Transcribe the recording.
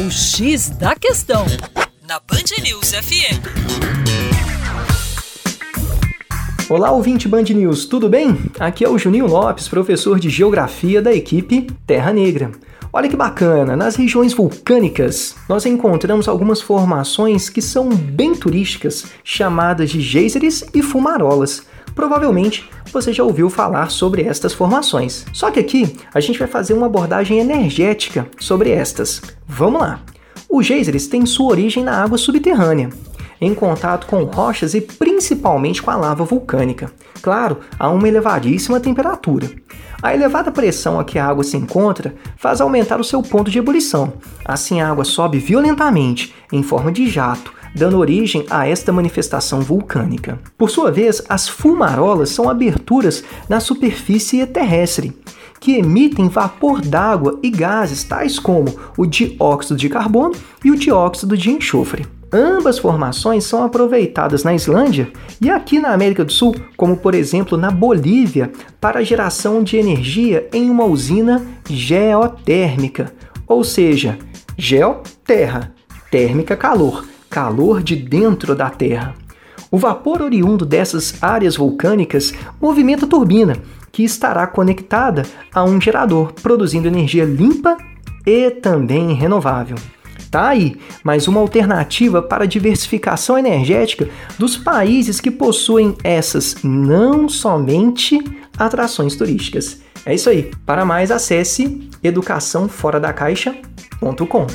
O X da Questão, na Band News FM. Olá, ouvinte Band News, tudo bem? Aqui é o Juninho Lopes, professor de Geografia da equipe Terra Negra. Olha que bacana, nas regiões vulcânicas nós encontramos algumas formações que são bem turísticas, chamadas de geysers e fumarolas. Provavelmente você já ouviu falar sobre estas formações. Só que aqui a gente vai fazer uma abordagem energética sobre estas. Vamos lá! Os geysers têm sua origem na água subterrânea, em contato com rochas e principalmente com a lava vulcânica. Claro, a uma elevadíssima temperatura. A elevada pressão a que a água se encontra faz aumentar o seu ponto de ebulição. Assim, a água sobe violentamente, em forma de jato, dando origem a esta manifestação vulcânica. Por sua vez, as fumarolas são aberturas na superfície terrestre que emitem vapor d'água e gases tais como o dióxido de carbono e o dióxido de enxofre. Ambas formações são aproveitadas na Islândia e aqui na América do Sul, como por exemplo na Bolívia, para a geração de energia em uma usina geotérmica, ou seja, geo terra, térmica calor, calor de dentro da terra. O vapor oriundo dessas áreas vulcânicas movimenta a turbina, que estará conectada a um gerador, produzindo energia limpa e também renovável. Tá aí mais uma alternativa para a diversificação energética dos países que possuem essas não somente atrações turísticas. É isso aí. Para mais, acesse educaçãoforadacaixa.com.